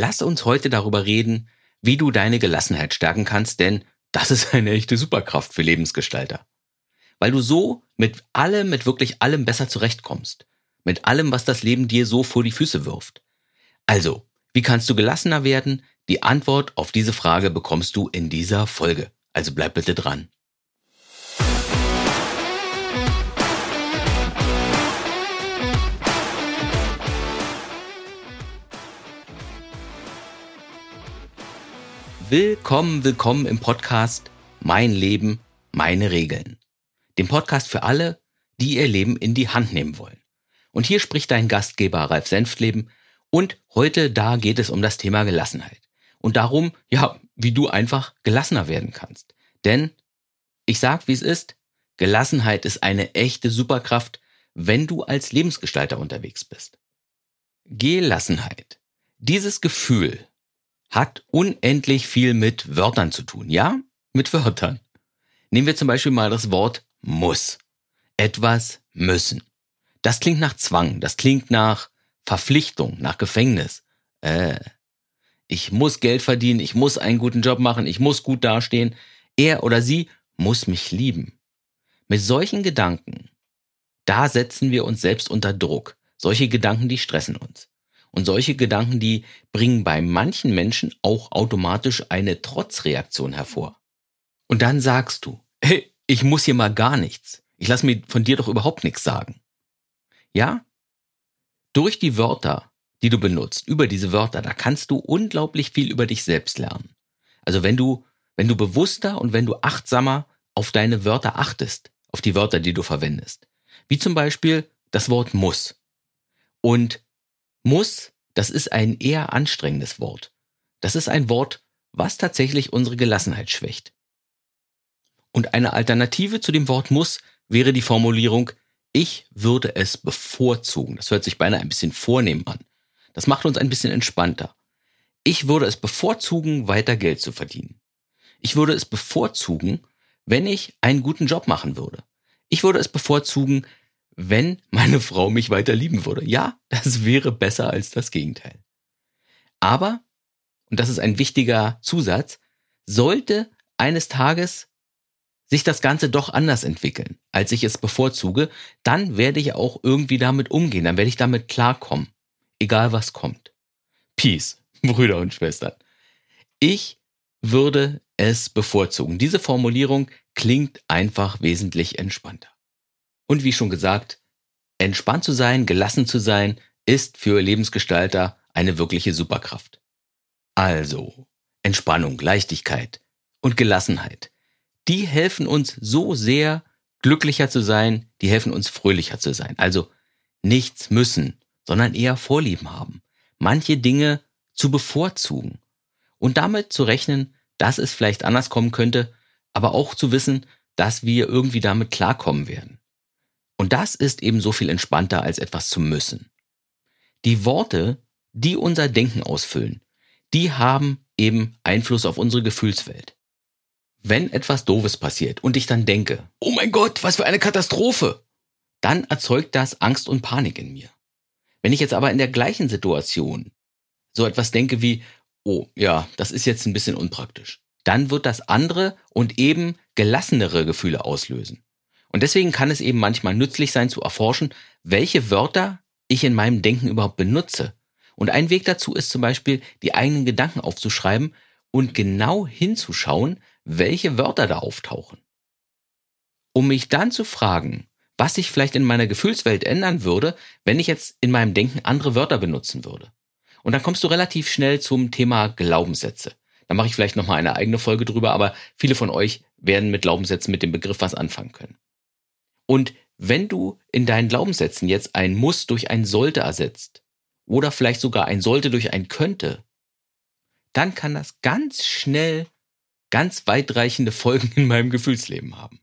Lass uns heute darüber reden, wie du deine Gelassenheit stärken kannst, denn das ist eine echte Superkraft für Lebensgestalter. Weil du so mit allem, mit wirklich allem besser zurechtkommst. Mit allem, was das Leben dir so vor die Füße wirft. Also, wie kannst du gelassener werden? Die Antwort auf diese Frage bekommst du in dieser Folge. Also bleib bitte dran. Willkommen, willkommen im Podcast Mein Leben, meine Regeln. Dem Podcast für alle, die ihr Leben in die Hand nehmen wollen. Und hier spricht dein Gastgeber Ralf Senftleben und heute da geht es um das Thema Gelassenheit. Und darum, ja, wie du einfach gelassener werden kannst. Denn ich sag, wie es ist, Gelassenheit ist eine echte Superkraft, wenn du als Lebensgestalter unterwegs bist. Gelassenheit. Dieses Gefühl, hat unendlich viel mit Wörtern zu tun. Ja, mit Wörtern. Nehmen wir zum Beispiel mal das Wort muss. Etwas müssen. Das klingt nach Zwang, das klingt nach Verpflichtung, nach Gefängnis. Äh, ich muss Geld verdienen, ich muss einen guten Job machen, ich muss gut dastehen. Er oder sie muss mich lieben. Mit solchen Gedanken, da setzen wir uns selbst unter Druck. Solche Gedanken, die stressen uns. Und solche Gedanken, die bringen bei manchen Menschen auch automatisch eine Trotzreaktion hervor. Und dann sagst du, hey, ich muss hier mal gar nichts. Ich lass mir von dir doch überhaupt nichts sagen. Ja? Durch die Wörter, die du benutzt, über diese Wörter, da kannst du unglaublich viel über dich selbst lernen. Also wenn du, wenn du bewusster und wenn du achtsamer auf deine Wörter achtest, auf die Wörter, die du verwendest. Wie zum Beispiel das Wort muss. Und muss, das ist ein eher anstrengendes Wort. Das ist ein Wort, was tatsächlich unsere Gelassenheit schwächt. Und eine Alternative zu dem Wort muss wäre die Formulierung, ich würde es bevorzugen. Das hört sich beinahe ein bisschen vornehm an. Das macht uns ein bisschen entspannter. Ich würde es bevorzugen, weiter Geld zu verdienen. Ich würde es bevorzugen, wenn ich einen guten Job machen würde. Ich würde es bevorzugen, wenn meine Frau mich weiter lieben würde. Ja, das wäre besser als das Gegenteil. Aber, und das ist ein wichtiger Zusatz, sollte eines Tages sich das Ganze doch anders entwickeln, als ich es bevorzuge, dann werde ich auch irgendwie damit umgehen, dann werde ich damit klarkommen, egal was kommt. Peace, Brüder und Schwestern. Ich würde es bevorzugen. Diese Formulierung klingt einfach wesentlich entspannter. Und wie schon gesagt, entspannt zu sein, gelassen zu sein, ist für Lebensgestalter eine wirkliche Superkraft. Also, Entspannung, Leichtigkeit und Gelassenheit, die helfen uns so sehr, glücklicher zu sein, die helfen uns fröhlicher zu sein. Also nichts müssen, sondern eher Vorlieben haben. Manche Dinge zu bevorzugen und damit zu rechnen, dass es vielleicht anders kommen könnte, aber auch zu wissen, dass wir irgendwie damit klarkommen werden. Und das ist eben so viel entspannter, als etwas zu müssen. Die Worte, die unser Denken ausfüllen, die haben eben Einfluss auf unsere Gefühlswelt. Wenn etwas Doofes passiert und ich dann denke, oh mein Gott, was für eine Katastrophe, dann erzeugt das Angst und Panik in mir. Wenn ich jetzt aber in der gleichen Situation so etwas denke wie, oh ja, das ist jetzt ein bisschen unpraktisch, dann wird das andere und eben gelassenere Gefühle auslösen. Und deswegen kann es eben manchmal nützlich sein zu erforschen, welche Wörter ich in meinem Denken überhaupt benutze. Und ein Weg dazu ist zum Beispiel, die eigenen Gedanken aufzuschreiben und genau hinzuschauen, welche Wörter da auftauchen. Um mich dann zu fragen, was sich vielleicht in meiner Gefühlswelt ändern würde, wenn ich jetzt in meinem Denken andere Wörter benutzen würde. Und dann kommst du relativ schnell zum Thema Glaubenssätze. Da mache ich vielleicht nochmal eine eigene Folge drüber, aber viele von euch werden mit Glaubenssätzen mit dem Begriff was anfangen können. Und wenn du in deinen Glaubenssätzen jetzt ein Muss durch ein Sollte ersetzt oder vielleicht sogar ein Sollte durch ein Könnte, dann kann das ganz schnell ganz weitreichende Folgen in meinem Gefühlsleben haben.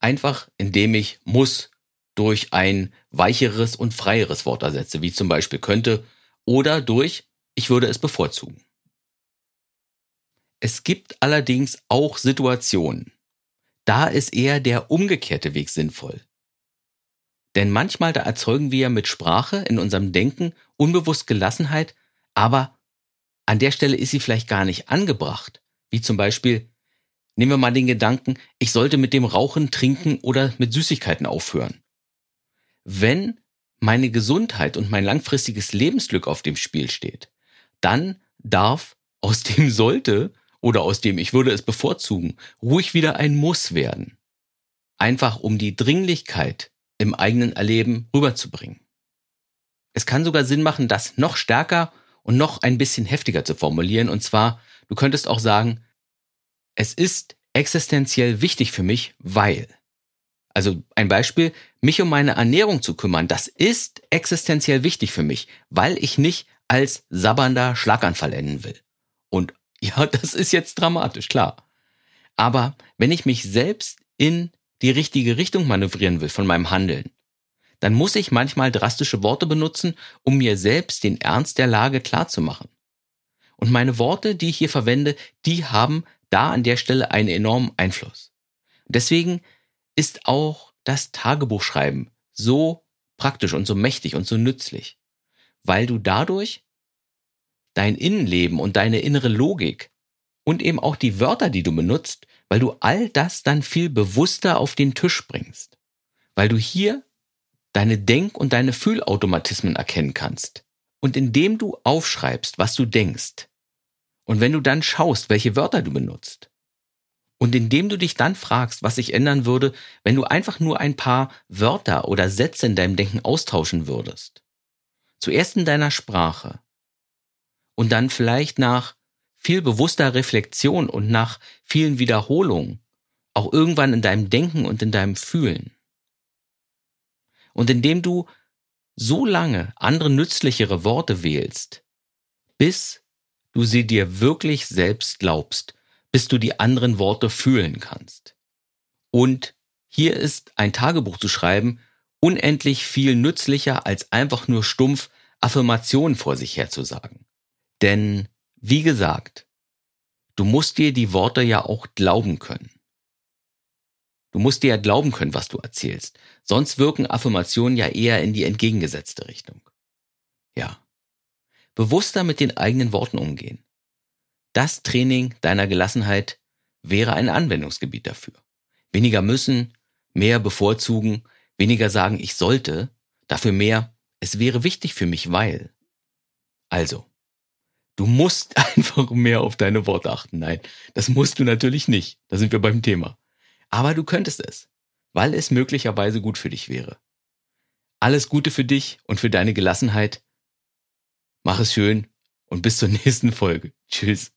Einfach indem ich muss durch ein weicheres und freieres Wort ersetze, wie zum Beispiel könnte, oder durch ich würde es bevorzugen. Es gibt allerdings auch Situationen, da ist eher der umgekehrte Weg sinnvoll. Denn manchmal da erzeugen wir mit Sprache in unserem Denken unbewusst Gelassenheit, aber an der Stelle ist sie vielleicht gar nicht angebracht. Wie zum Beispiel, nehmen wir mal den Gedanken, ich sollte mit dem Rauchen, Trinken oder mit Süßigkeiten aufhören. Wenn meine Gesundheit und mein langfristiges Lebensglück auf dem Spiel steht, dann darf aus dem sollte oder aus dem ich würde es bevorzugen, ruhig wieder ein Muss werden. Einfach um die Dringlichkeit im eigenen Erleben rüberzubringen. Es kann sogar Sinn machen, das noch stärker und noch ein bisschen heftiger zu formulieren. Und zwar, du könntest auch sagen, es ist existenziell wichtig für mich, weil. Also ein Beispiel, mich um meine Ernährung zu kümmern, das ist existenziell wichtig für mich, weil ich nicht als sabbernder Schlaganfall enden will. Und ja, das ist jetzt dramatisch, klar. Aber wenn ich mich selbst in die richtige Richtung manövrieren will von meinem Handeln, dann muss ich manchmal drastische Worte benutzen, um mir selbst den Ernst der Lage klarzumachen. Und meine Worte, die ich hier verwende, die haben da an der Stelle einen enormen Einfluss. Deswegen ist auch das Tagebuchschreiben so praktisch und so mächtig und so nützlich, weil du dadurch dein Innenleben und deine innere Logik und eben auch die Wörter, die du benutzt, weil du all das dann viel bewusster auf den Tisch bringst. Weil du hier deine Denk- und deine Fühlautomatismen erkennen kannst. Und indem du aufschreibst, was du denkst, und wenn du dann schaust, welche Wörter du benutzt, und indem du dich dann fragst, was sich ändern würde, wenn du einfach nur ein paar Wörter oder Sätze in deinem Denken austauschen würdest. Zuerst in deiner Sprache und dann vielleicht nach viel bewusster Reflexion und nach vielen Wiederholungen auch irgendwann in deinem Denken und in deinem Fühlen. Und indem du so lange andere nützlichere Worte wählst, bis du sie dir wirklich selbst glaubst, bis du die anderen Worte fühlen kannst. Und hier ist ein Tagebuch zu schreiben unendlich viel nützlicher als einfach nur stumpf Affirmationen vor sich herzusagen. Denn, wie gesagt, du musst dir die Worte ja auch glauben können. Du musst dir ja glauben können, was du erzählst. Sonst wirken Affirmationen ja eher in die entgegengesetzte Richtung. Ja. Bewusster mit den eigenen Worten umgehen. Das Training deiner Gelassenheit wäre ein Anwendungsgebiet dafür. Weniger müssen, mehr bevorzugen, weniger sagen, ich sollte, dafür mehr, es wäre wichtig für mich, weil. Also, du musst einfach mehr auf deine Worte achten. Nein, das musst du natürlich nicht. Da sind wir beim Thema. Aber du könntest es, weil es möglicherweise gut für dich wäre. Alles Gute für dich und für deine Gelassenheit. Mach es schön und bis zur nächsten Folge. Tschüss.